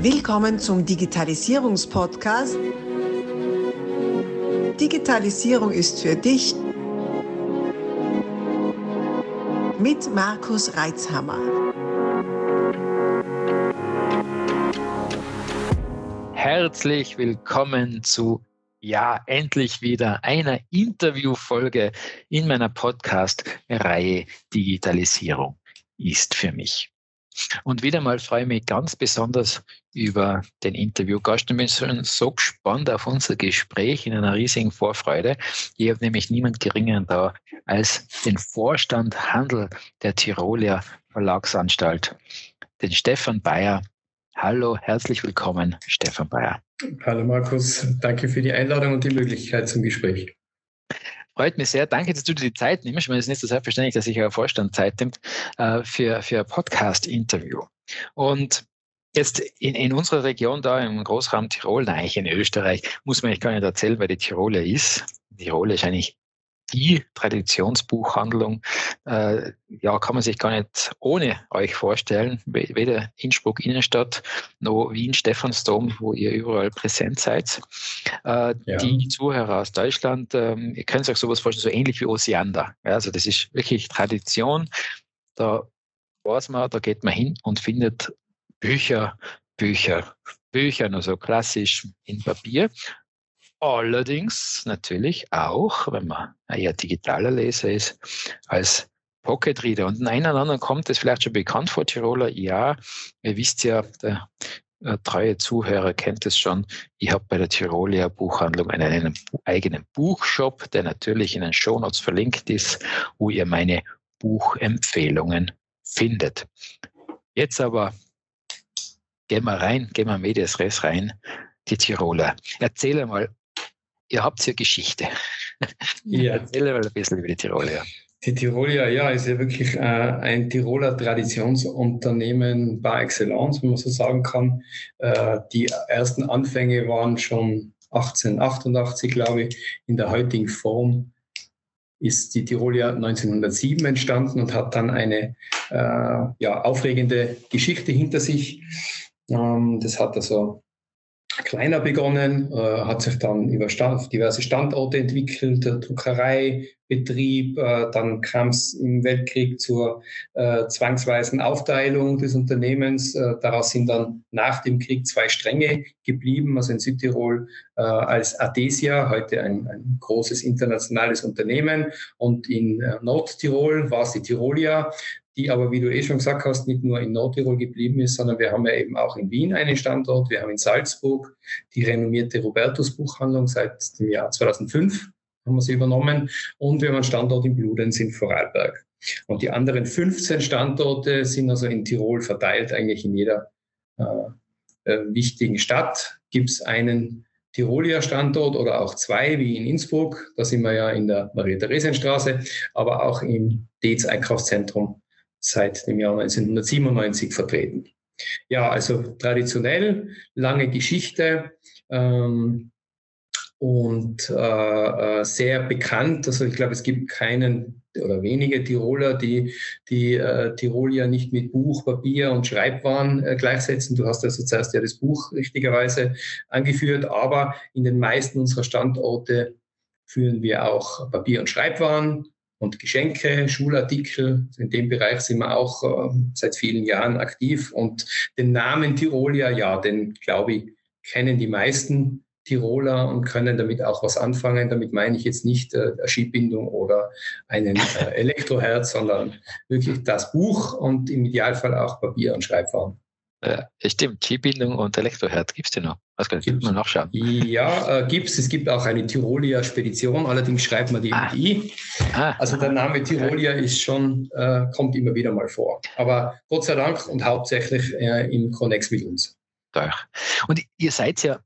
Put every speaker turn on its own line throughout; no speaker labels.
Willkommen zum Digitalisierungspodcast. Digitalisierung ist für dich mit Markus Reitzhammer.
Herzlich willkommen zu ja, endlich wieder einer Interviewfolge in meiner Podcast-Reihe Digitalisierung ist für mich. Und wieder mal freue ich mich ganz besonders über den Interviewgast und bin schon so gespannt auf unser Gespräch in einer riesigen Vorfreude. Ich habe nämlich niemand geringeren da als den Vorstand Handel der Tiroler Verlagsanstalt, den Stefan Bayer. Hallo, herzlich willkommen, Stefan Bayer.
Hallo Markus, danke für die Einladung und die Möglichkeit zum Gespräch.
Freut mich sehr. Danke, dass du dir die Zeit nimmst. Ich meine, es ist nicht so selbstverständlich, dass sich euer Vorstand Zeit nimmt äh, für, für ein Podcast-Interview. Und Jetzt in, in unserer Region da im Großraum Tirol, eigentlich in Österreich, muss man eigentlich gar nicht erzählen, weil die Tiroler ist. Tirol ist eigentlich die Traditionsbuchhandlung, äh, ja, kann man sich gar nicht ohne euch vorstellen. Weder Innsbruck Innenstadt noch Wien Stephansdom, wo ihr überall präsent seid. Äh, ja. Die Zuhörer aus Deutschland, äh, ihr könnt euch sowas vorstellen, so ähnlich wie Osiander. Ja, also das ist wirklich Tradition. Da weiß man, da geht man hin und findet Bücher, Bücher, Bücher, nur so klassisch in Papier. Allerdings natürlich auch, wenn man eher digitaler Leser ist, als Pocket Reader. Und einen oder anderen kommt das vielleicht schon bekannt vor Tiroler. Ja, ihr wisst ja, der äh, treue Zuhörer kennt es schon. Ich habe bei der Tiroler Buchhandlung einen, einen eigenen Buchshop, der natürlich in den Shownotes verlinkt ist, wo ihr meine Buchempfehlungen findet. Jetzt aber gehen wir rein, gehen wir Medias Res rein, die Tiroler. Erzähle mal, ihr habt ja Geschichte.
Ja. Erzähle mal ein bisschen über die Tiroler. Die Tiroler, ja, ist ja wirklich äh, ein Tiroler Traditionsunternehmen par excellence, wenn man so sagen kann. Äh, die ersten Anfänge waren schon 1888, glaube ich. In der heutigen Form ist die Tirolia 1907 entstanden und hat dann eine äh, ja, aufregende Geschichte hinter sich. Ähm, das hat also kleiner begonnen, äh, hat sich dann über Stand, diverse Standorte entwickelt, der Druckereibetrieb, äh, dann kam es im Weltkrieg zur äh, zwangsweisen Aufteilung des Unternehmens. Äh, daraus sind dann nach dem Krieg zwei Stränge geblieben, also in Südtirol äh, als Adesia, heute ein, ein, großes internationales Unternehmen, und in äh, Nordtirol war es die Tirolia, die aber, wie du eh schon gesagt hast, nicht nur in Nordtirol geblieben ist, sondern wir haben ja eben auch in Wien einen Standort, wir haben in Salzburg die renommierte Robertus Buchhandlung seit dem Jahr 2005 haben wir sie übernommen und wir haben einen Standort in Bludenz in Vorarlberg. Und die anderen 15 Standorte sind also in Tirol verteilt, eigentlich in jeder äh, äh, wichtigen Stadt gibt es einen Tiroler Standort oder auch zwei, wie in Innsbruck. Da sind wir ja in der Maria-Theresien-Straße, aber auch im Dez Einkaufszentrum seit dem Jahr 1997 vertreten. Ja, also traditionell, lange Geschichte ähm, und äh, äh, sehr bekannt. Also ich glaube, es gibt keinen oder wenige Tiroler, die die äh, Tirol ja nicht mit Buch, Papier und Schreibwaren äh, gleichsetzen. Du hast also zuerst ja das Buch richtigerweise angeführt, aber in den meisten unserer Standorte führen wir auch Papier- und Schreibwaren und Geschenke, Schulartikel. In dem Bereich sind wir auch äh, seit vielen Jahren aktiv. Und den Namen Tirolia, ja, den glaube ich, kennen die meisten Tiroler und können damit auch was anfangen. Damit meine ich jetzt nicht äh, Skibindung oder einen äh, Elektroherz, sondern wirklich das Buch und im Idealfall auch Papier und Schreibwaren.
Ja, stimmt. G-Bindung und Elektroherd gibt es die noch. Was kann ich mal nachschauen?
Ja, äh, gibt es. Es gibt auch eine Tirolia Spedition, allerdings schreibt man die ah. mit I. Ah. Also der Name Tirolia ist schon, äh, kommt immer wieder mal vor. Aber Gott sei Dank und hauptsächlich äh, im Connex mit uns.
Und ihr seid ja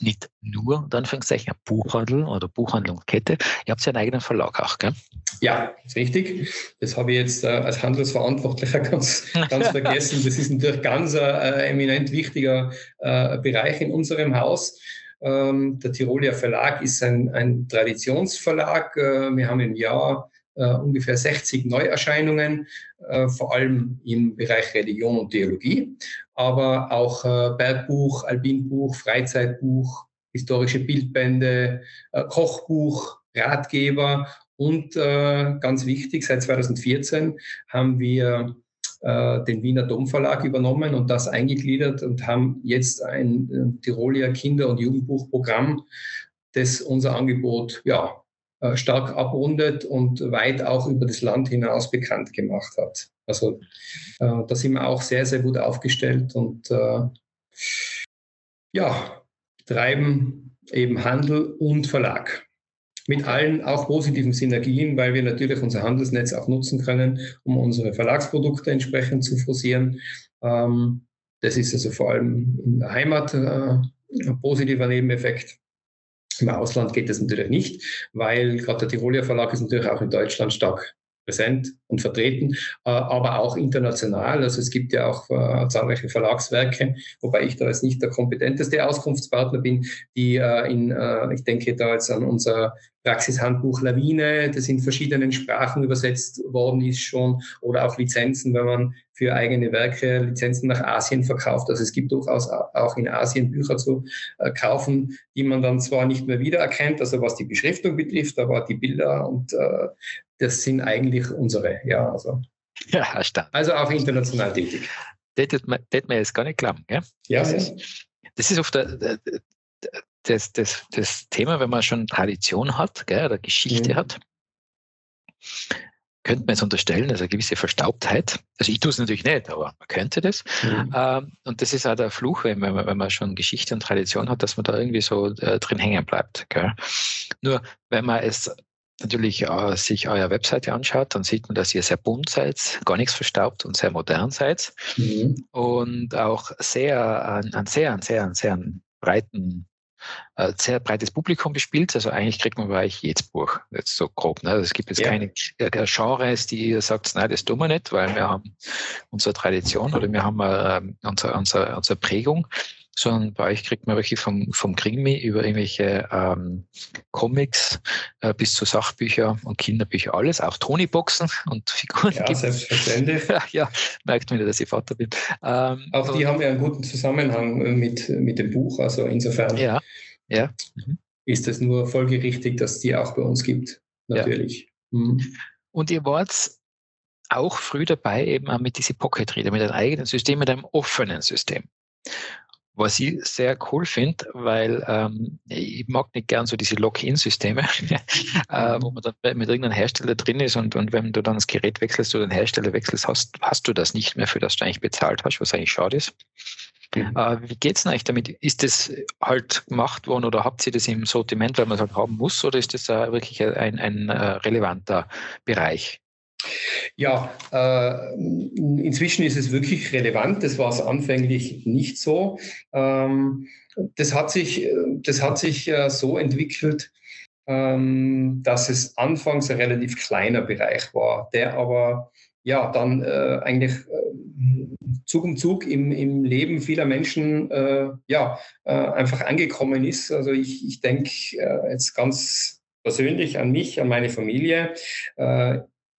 nicht nur, unter Anführungszeichen, ein Buchhandel oder Buchhandlungskette. Ihr habt ja einen eigenen Verlag auch, gell?
Ja, ist richtig. Das habe ich jetzt äh, als Handelsverantwortlicher ganz, ganz vergessen. Das ist natürlich ganz äh, eminent wichtiger äh, Bereich in unserem Haus. Ähm, der Tiroler Verlag ist ein, ein Traditionsverlag. Äh, wir haben im Jahr äh, ungefähr 60 Neuerscheinungen, äh, vor allem im Bereich Religion und Theologie, aber auch äh, Bergbuch, Albinbuch, Freizeitbuch, historische Bildbände, äh, Kochbuch, Ratgeber und äh, ganz wichtig, seit 2014 haben wir äh, den Wiener Domverlag übernommen und das eingegliedert und haben jetzt ein Tiroler Kinder- und Jugendbuchprogramm, das unser Angebot ja, stark abrundet und weit auch über das Land hinaus bekannt gemacht hat. Also äh, da sind wir auch sehr, sehr gut aufgestellt und äh, ja, treiben eben Handel und Verlag mit allen auch positiven Synergien, weil wir natürlich unser Handelsnetz auch nutzen können, um unsere Verlagsprodukte entsprechend zu forcieren. Ähm, das ist also vor allem in der Heimat äh, ein positiver Nebeneffekt. Im Ausland geht das natürlich nicht, weil gerade der Tiroler Verlag ist natürlich auch in Deutschland stark präsent und vertreten, äh, aber auch international. Also es gibt ja auch äh, zahlreiche Verlagswerke, wobei ich da jetzt nicht der kompetenteste Auskunftspartner bin, die äh, in, ich denke da jetzt an unser Praxishandbuch Lawine, das in verschiedenen Sprachen übersetzt worden ist schon, oder auch Lizenzen, wenn man für eigene Werke Lizenzen nach Asien verkauft. Also es gibt durchaus auch in Asien Bücher zu kaufen, die man dann zwar nicht mehr wiedererkennt, also was die Beschriftung betrifft, aber die Bilder und das sind eigentlich unsere. Ja, also,
ja stimmt.
also auch international tätig.
Das hätte man, jetzt gar nicht glauben. Gell?
Ja,
das,
ja.
Ist, das ist oft der, das, das, das Thema, wenn man schon Tradition hat gell, oder Geschichte mhm. hat, könnte man jetzt unterstellen, also eine gewisse Verstaubtheit. Also ich tue es natürlich nicht, aber man könnte das. Mhm. Ähm, und das ist auch der Fluch, wenn man, wenn man schon Geschichte und Tradition hat, dass man da irgendwie so äh, drin hängen bleibt. Gell? Nur wenn man es natürlich äh, sich eure Webseite anschaut, dann sieht man, dass ihr sehr bunt seid, gar nichts verstaubt und sehr modern seid mhm. und auch sehr, ein, sehr, ein sehr, ein sehr breiten äh, sehr breites Publikum bespielt. Also eigentlich kriegt man bei euch jedes Buch, jetzt so grob. Ne? Also es gibt jetzt ja. keine äh, Genres, die ihr sagt, nein, das tun wir nicht, weil wir haben unsere Tradition oder wir haben äh, unsere, unsere, unsere Prägung sondern bei euch kriegt man wirklich vom, vom Krimi über irgendwelche ähm, Comics äh, bis zu Sachbücher und Kinderbücher, alles, auch Tonyboxen und Figuren.
Ja, selbstverständlich.
ja, merkt man wieder, dass ich Vater bin.
Ähm, auch die und, haben ja einen guten Zusammenhang mit, mit dem Buch, also insofern
ja, ja. Mhm.
ist es nur folgerichtig, dass die auch bei uns gibt, natürlich. Ja. Mhm.
Und ihr wart auch früh dabei, eben auch mit diesem Pocket Reader, mit einem eigenen System, mit einem offenen System. Was ich sehr cool finde, weil ähm, ich mag nicht gern so diese Lock-in-Systeme, äh, wo man dann mit irgendeinem Hersteller drin ist und, und wenn du dann das Gerät wechselst oder den Hersteller wechselst, hast, hast du das nicht mehr, für das du eigentlich bezahlt hast, was eigentlich schade ist. Mhm. Äh, wie geht's denn eigentlich damit? Ist das halt gemacht worden oder habt ihr das im Sortiment, weil man es halt haben muss, oder ist das äh, wirklich ein, ein äh, relevanter Bereich?
Ja, äh, inzwischen ist es wirklich relevant. Das war es anfänglich nicht so. Ähm, das hat sich, das hat sich äh, so entwickelt, ähm, dass es anfangs ein relativ kleiner Bereich war, der aber ja dann äh, eigentlich äh, Zug um Zug im, im Leben vieler Menschen äh, ja äh, einfach angekommen ist. Also ich, ich denke jetzt ganz persönlich an mich, an meine Familie.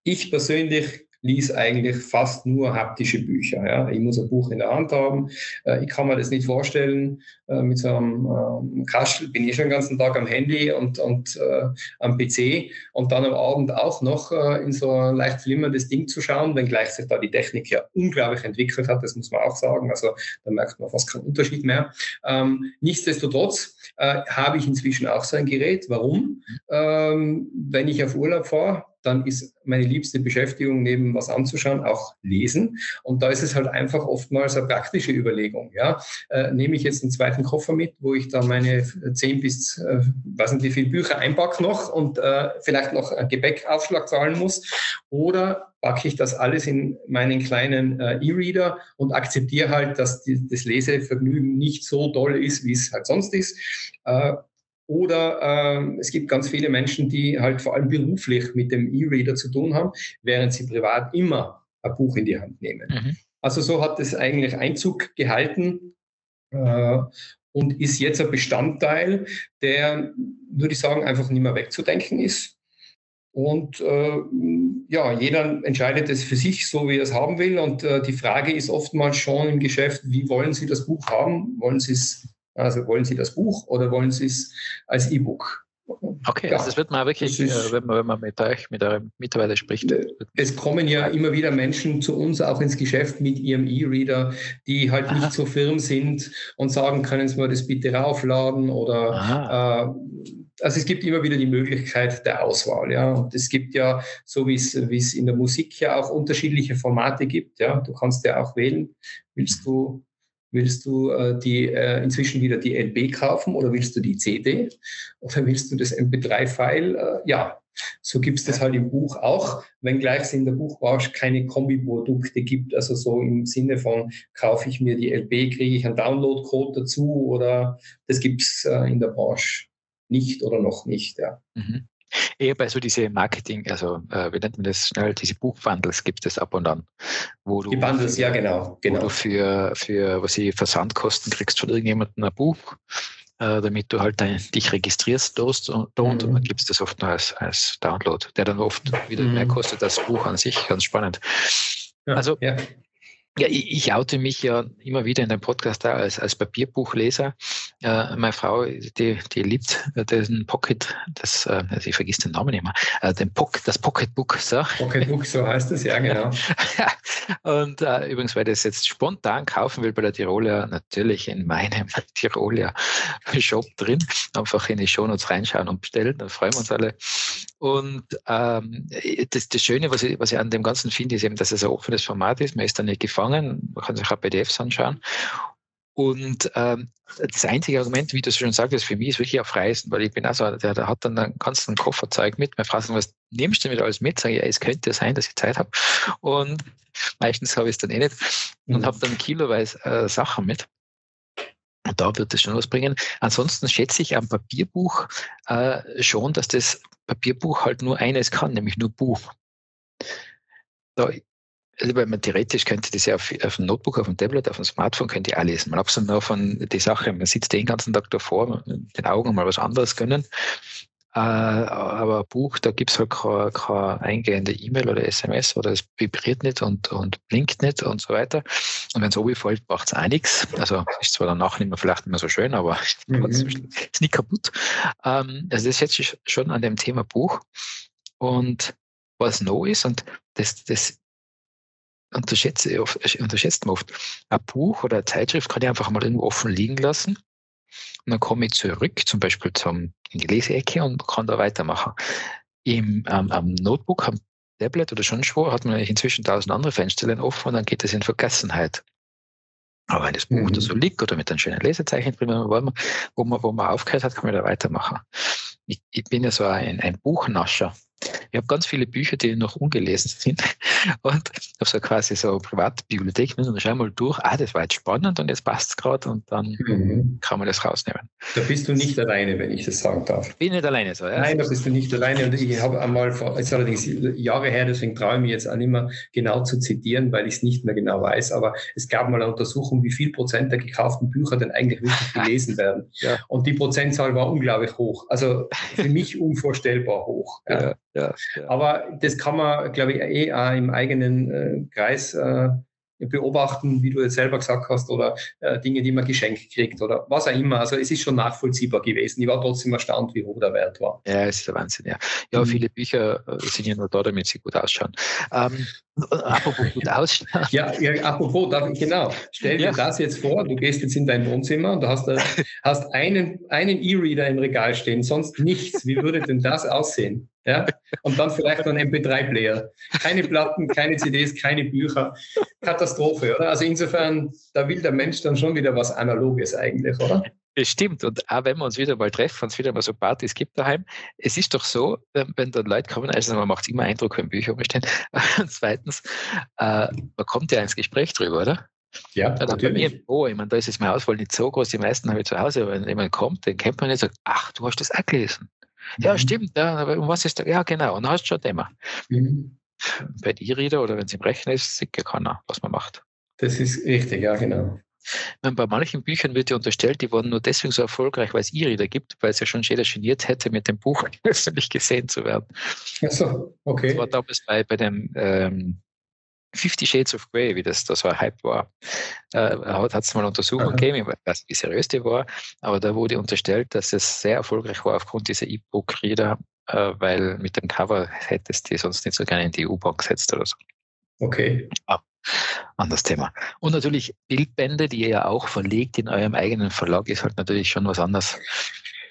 Ich persönlich lies eigentlich fast nur haptische Bücher. Ja. Ich muss ein Buch in der Hand haben. Äh, ich kann mir das nicht vorstellen. Äh, mit so einem ähm, Kastel bin ich schon den ganzen Tag am Handy und, und äh, am PC und dann am Abend auch noch äh, in so ein leicht flimmerndes Ding zu schauen, wenngleich sich da die Technik ja unglaublich entwickelt hat, das muss man auch sagen. Also da merkt man fast keinen Unterschied mehr. Ähm, nichtsdestotrotz äh, habe ich inzwischen auch so ein Gerät. Warum? Ähm, wenn ich auf Urlaub fahre, dann ist meine liebste Beschäftigung neben was anzuschauen auch lesen. Und da ist es halt einfach oftmals eine praktische Überlegung. Ja? Äh, nehme ich jetzt einen zweiten Koffer mit, wo ich dann meine zehn bis, äh, weiß nicht wie viele Bücher einpacke noch und äh, vielleicht noch einen Gepäckaufschlag zahlen muss, oder packe ich das alles in meinen kleinen äh, E-Reader und akzeptiere halt, dass die, das Lesevergnügen nicht so toll ist, wie es halt sonst ist. Äh, oder äh, es gibt ganz viele Menschen, die halt vor allem beruflich mit dem E-Reader zu tun haben, während sie privat immer ein Buch in die Hand nehmen. Mhm. Also so hat es eigentlich Einzug gehalten äh, und ist jetzt ein Bestandteil, der, würde ich sagen, einfach nicht mehr wegzudenken ist. Und äh, ja, jeder entscheidet es für sich so, wie er es haben will. Und äh, die Frage ist oftmals schon im Geschäft, wie wollen Sie das Buch haben? Wollen Sie es, also wollen Sie das Buch oder wollen Sie es als E-Book?
Okay, ja, also das wird man wirklich, ist, äh, wenn, man, wenn man mit euch, mit eurem Mitarbeiter spricht.
Es kommen ja immer wieder Menschen zu uns auch ins Geschäft mit ihrem E-Reader, die halt Aha. nicht so firm sind und sagen, können Sie mir das bitte raufladen oder äh, also es gibt immer wieder die Möglichkeit der Auswahl, ja. Und es gibt ja, so wie es, wie es in der Musik ja auch unterschiedliche Formate gibt, ja. Du kannst ja auch wählen, willst du Willst du äh, die, äh, inzwischen wieder die LB kaufen oder willst du die CD oder willst du das MP3-File? Äh, ja, so gibt es das halt im Buch auch, wenngleich es in der Buchbranche keine Kombiprodukte gibt. Also so im Sinne von, kaufe ich mir die LB, kriege ich einen Download-Code dazu oder das gibt es äh, in der Branche nicht oder noch nicht. Ja. Mhm.
Eher bei so diese Marketing, also äh, wie nennt man das schnell, diese Buchbundles gibt es ab und an.
Wo du Die Bundles, ja genau. genau.
Wo du für, für was ich, Versandkosten kriegst von irgendjemandem ein Buch, äh, damit du halt dein, dich registrierst dort und, mhm. und gibst das oft nur als, als Download, der dann oft wieder mhm. mehr kostet als das Buch an sich. Ganz spannend. Ja, also ja. Ja, ich, ich oute mich ja immer wieder in dem Podcast da als, als Papierbuchleser. Äh, meine Frau, die, die liebt den Pocket, das, äh, also ich vergiss den Namen immer, äh, den Pock, das Pocketbook. So.
Pocketbook, so heißt es, ja, genau.
Und äh, übrigens, weil das jetzt spontan kaufen will bei der Tiroler, natürlich in meinem Tiroler Shop drin, einfach in die Shownotes reinschauen und bestellen, dann freuen wir uns alle. Und ähm, das, das Schöne, was ich, was ich an dem Ganzen finde, ist eben, dass es ein offenes Format ist. Man ist da nicht gefangen, man kann sich auch PDFs anschauen. Und ähm, das einzige Argument, wie du es schon sagtest, für mich ist wirklich auf Reisen, weil ich bin auch so, der, der hat dann einen ganzen Kofferzeug mit. Mir fragen, was nimmst du wieder alles mit? Sage ich, ja, es könnte sein, dass ich Zeit habe. Und meistens habe ich es dann eh nicht und mhm. habe dann kiloweise äh, Sachen mit. Und da wird es schon was bringen. Ansonsten schätze ich am Papierbuch äh, schon, dass das Papierbuch halt nur eines kann, nämlich nur Buch. Da, also weil man theoretisch könnte das ja auf, auf dem Notebook, auf dem Tablet, auf dem Smartphone könnte ich auch lesen. Man abgesehen davon die Sache, man sitzt den ganzen Tag davor, mit den Augen mal was anderes können. Äh, aber ein Buch, da gibt es halt keine, keine eingehende E-Mail oder SMS oder es vibriert nicht und, und blinkt nicht und so weiter. Und wenn es oben fällt, macht es auch nichts. Also ist zwar danach nicht mehr vielleicht nicht mehr so schön, aber mhm. ist nicht kaputt. Ähm, also das schätze ich schon an dem Thema Buch. Und was noch ist, und das, das unterschätze, unterschätzt man oft, ein Buch oder eine Zeitschrift kann ich einfach mal irgendwo offen liegen lassen und dann komme ich zurück, zum Beispiel zum, in die Leseecke und kann da weitermachen. Im, ähm, am Notebook, am Tablet oder schon schon hat man inzwischen tausend andere Fensterchen offen und dann geht es in Vergessenheit. Aber wenn das Buch mhm. da so liegt oder mit einem schönen Lesezeichen drin, wo man, wo man, wo man aufgehört hat, kann man da weitermachen. Ich, ich bin ja so ein, ein Buchnascher. Ich habe ganz viele Bücher, die noch ungelesen sind und habe so quasi so Privatbibliothek und schau mal durch, ah, das war jetzt spannend und jetzt passt es gerade und dann mhm. kann man das rausnehmen.
Da bist du nicht alleine, wenn ich das sagen darf.
Bin nicht alleine so,
ja. Nein, da bist du nicht alleine und ich habe einmal vor, ist allerdings Jahre her, deswegen traue ich mich jetzt auch nicht mehr genau zu zitieren, weil ich es nicht mehr genau weiß, aber es gab mal eine Untersuchung, wie viel Prozent der gekauften Bücher denn eigentlich wirklich gelesen werden. Ja. Und die Prozentzahl war unglaublich hoch. Also für mich unvorstellbar hoch. Ja. Ja, ja. Aber das kann man, glaube ich, eh auch im eigenen äh, Kreis äh, beobachten, wie du jetzt selber gesagt hast, oder äh, Dinge, die man geschenkt kriegt oder was auch immer. Also es ist schon nachvollziehbar gewesen. Ich war trotzdem erstaunt, wie hoch der Wert war.
Ja, es ist der Wahnsinn, ja. Ja, mhm. viele Bücher äh, sind ja nur da, damit sie gut ausschauen. Ähm, apropos gut ausschauen.
ja, ja, apropos, genau. Stell dir ja. das jetzt vor, du gehst jetzt in dein Wohnzimmer und du hast, äh, hast einen, einen E-Reader im Regal stehen, sonst nichts. Wie würde denn das aussehen? Ja? Und dann vielleicht noch ein MP3-Player. Keine Platten, keine CDs, keine Bücher. Katastrophe, oder? Also insofern, da will der Mensch dann schon wieder was Analoges eigentlich, oder?
Es stimmt. Und auch wenn wir uns wieder mal treffen, wenn es wieder mal so Partys gibt daheim, es ist doch so, wenn dann Leute kommen, also man macht immer Eindruck, wenn Bücher rumstehen. Und zweitens, äh, man kommt ja ins Gespräch drüber, oder?
Ja, also natürlich. Bei mir
Büro, ich meine, da ist jetzt meine Auswahl nicht so groß, die meisten habe ich zu Hause, aber wenn jemand kommt, den kennt man nicht, sagt, ach, du hast das auch gelesen. Ja, mhm. stimmt. Ja, aber um was ist da? Ja, genau. Und dann hast du schon Thema. Mhm. Bei E-Reader oder wenn es im Rechner ist, sieht ja keiner, was man macht.
Das ist richtig, ja, genau.
Meine, bei manchen Büchern wird ja unterstellt, die wurden nur deswegen so erfolgreich, weil es E-Reader gibt, weil es ja schon jeder geniert hätte, mit dem Buch öffentlich gesehen zu werden.
Achso, okay.
Das war damals bei, bei dem ähm, Fifty Shades of Grey, wie das, das war Hype war, äh, hat es mal untersucht und gegeben, ich weiß nicht, wie seriös die war, aber da wurde unterstellt, dass es sehr erfolgreich war aufgrund dieser E-Book-Reader, äh, weil mit dem Cover hättest du sonst nicht so gerne in die U-Bahn gesetzt oder so.
Okay.
Ah, anderes Thema. Und natürlich Bildbände, die ihr ja auch verlegt in eurem eigenen Verlag, ist halt natürlich schon was anderes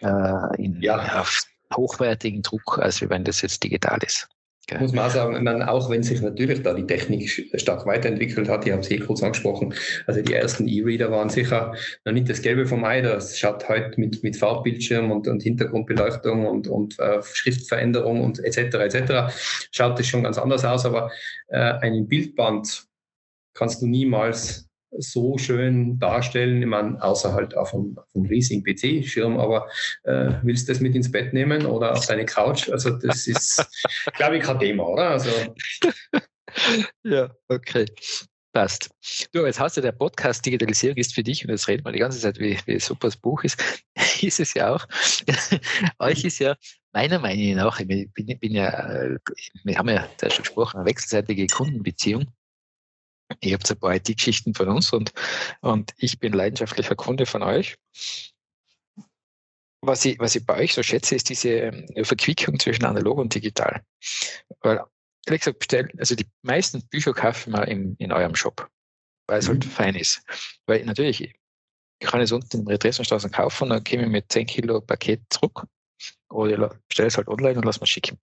äh, in, ja. auf hochwertigen Druck, als wenn das jetzt digital ist.
Okay. Muss man auch sagen, man, auch wenn sich natürlich da die Technik stark weiterentwickelt hat, ich habe es eh kurz angesprochen, also die ersten E-Reader waren sicher noch nicht das Gelbe vom Ei, das schaut heute mit, mit Farbbildschirm und, und Hintergrundbeleuchtung und, und äh, Schriftveränderung und etc. etc. schaut das schon ganz anders aus, aber äh, einen Bildband kannst du niemals so schön darstellen, ich meine, außer halt auf einem, auf einem riesigen PC-Schirm, aber äh, willst du das mit ins Bett nehmen oder auf deine Couch? Also das ist, glaube ich, kein Thema, oder? Also,
ja, okay. Passt. Du, jetzt hast du der Podcast Digitalisierung ist für dich, und jetzt reden wir die ganze Zeit, wie, wie super das Buch ist, ist es ja auch. Euch ist ja meiner Meinung nach, ich bin, bin ja, äh, wir haben ja da schon gesprochen, eine wechselseitige Kundenbeziehung. Ihr habt ein paar IT-Geschichten von uns und, und ich bin leidenschaftlicher Kunde von euch. Was ich, was ich bei euch so schätze, ist diese ähm, Verquickung zwischen analog und digital. Weil, ehrlich gesagt, bestell, also die meisten Bücher kaufen wir in, in eurem Shop, weil es halt mhm. fein ist. Weil natürlich, ich kann es unten in der Dresdenstraße kaufen, dann käme ich mit 10 Kilo Paket zurück oder ich bestelle es halt online und lass mal schicken.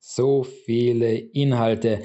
So viele Inhalte.